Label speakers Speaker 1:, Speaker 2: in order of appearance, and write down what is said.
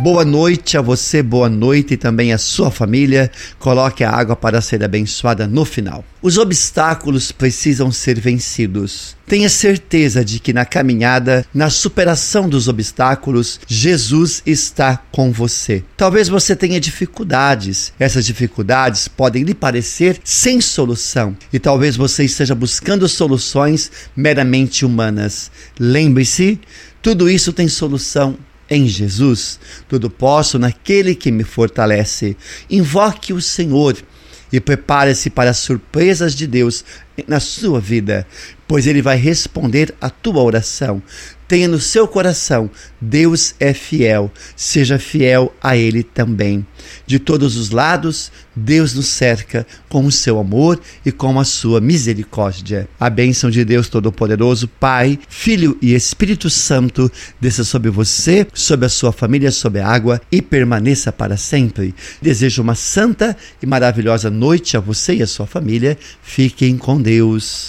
Speaker 1: Boa noite a você, boa noite e também a sua família. Coloque a água para ser abençoada no final. Os obstáculos precisam ser vencidos. Tenha certeza de que na caminhada, na superação dos obstáculos, Jesus está com você. Talvez você tenha dificuldades. Essas dificuldades podem lhe parecer sem solução e talvez você esteja buscando soluções meramente humanas. Lembre-se, tudo isso tem solução em Jesus, tudo posso naquele que me fortalece. Invoque o Senhor e prepare-se para as surpresas de Deus na sua vida, pois Ele vai responder a tua oração. Tenha no seu coração, Deus é fiel, seja fiel a Ele também. De todos os lados, Deus nos cerca com o seu amor e com a sua misericórdia. A bênção de Deus Todo-Poderoso, Pai, Filho e Espírito Santo, desça sobre você, sobre a sua família, sobre a água e permaneça para sempre. Desejo uma santa e maravilhosa noite a você e a sua família. Fiquem com Deus.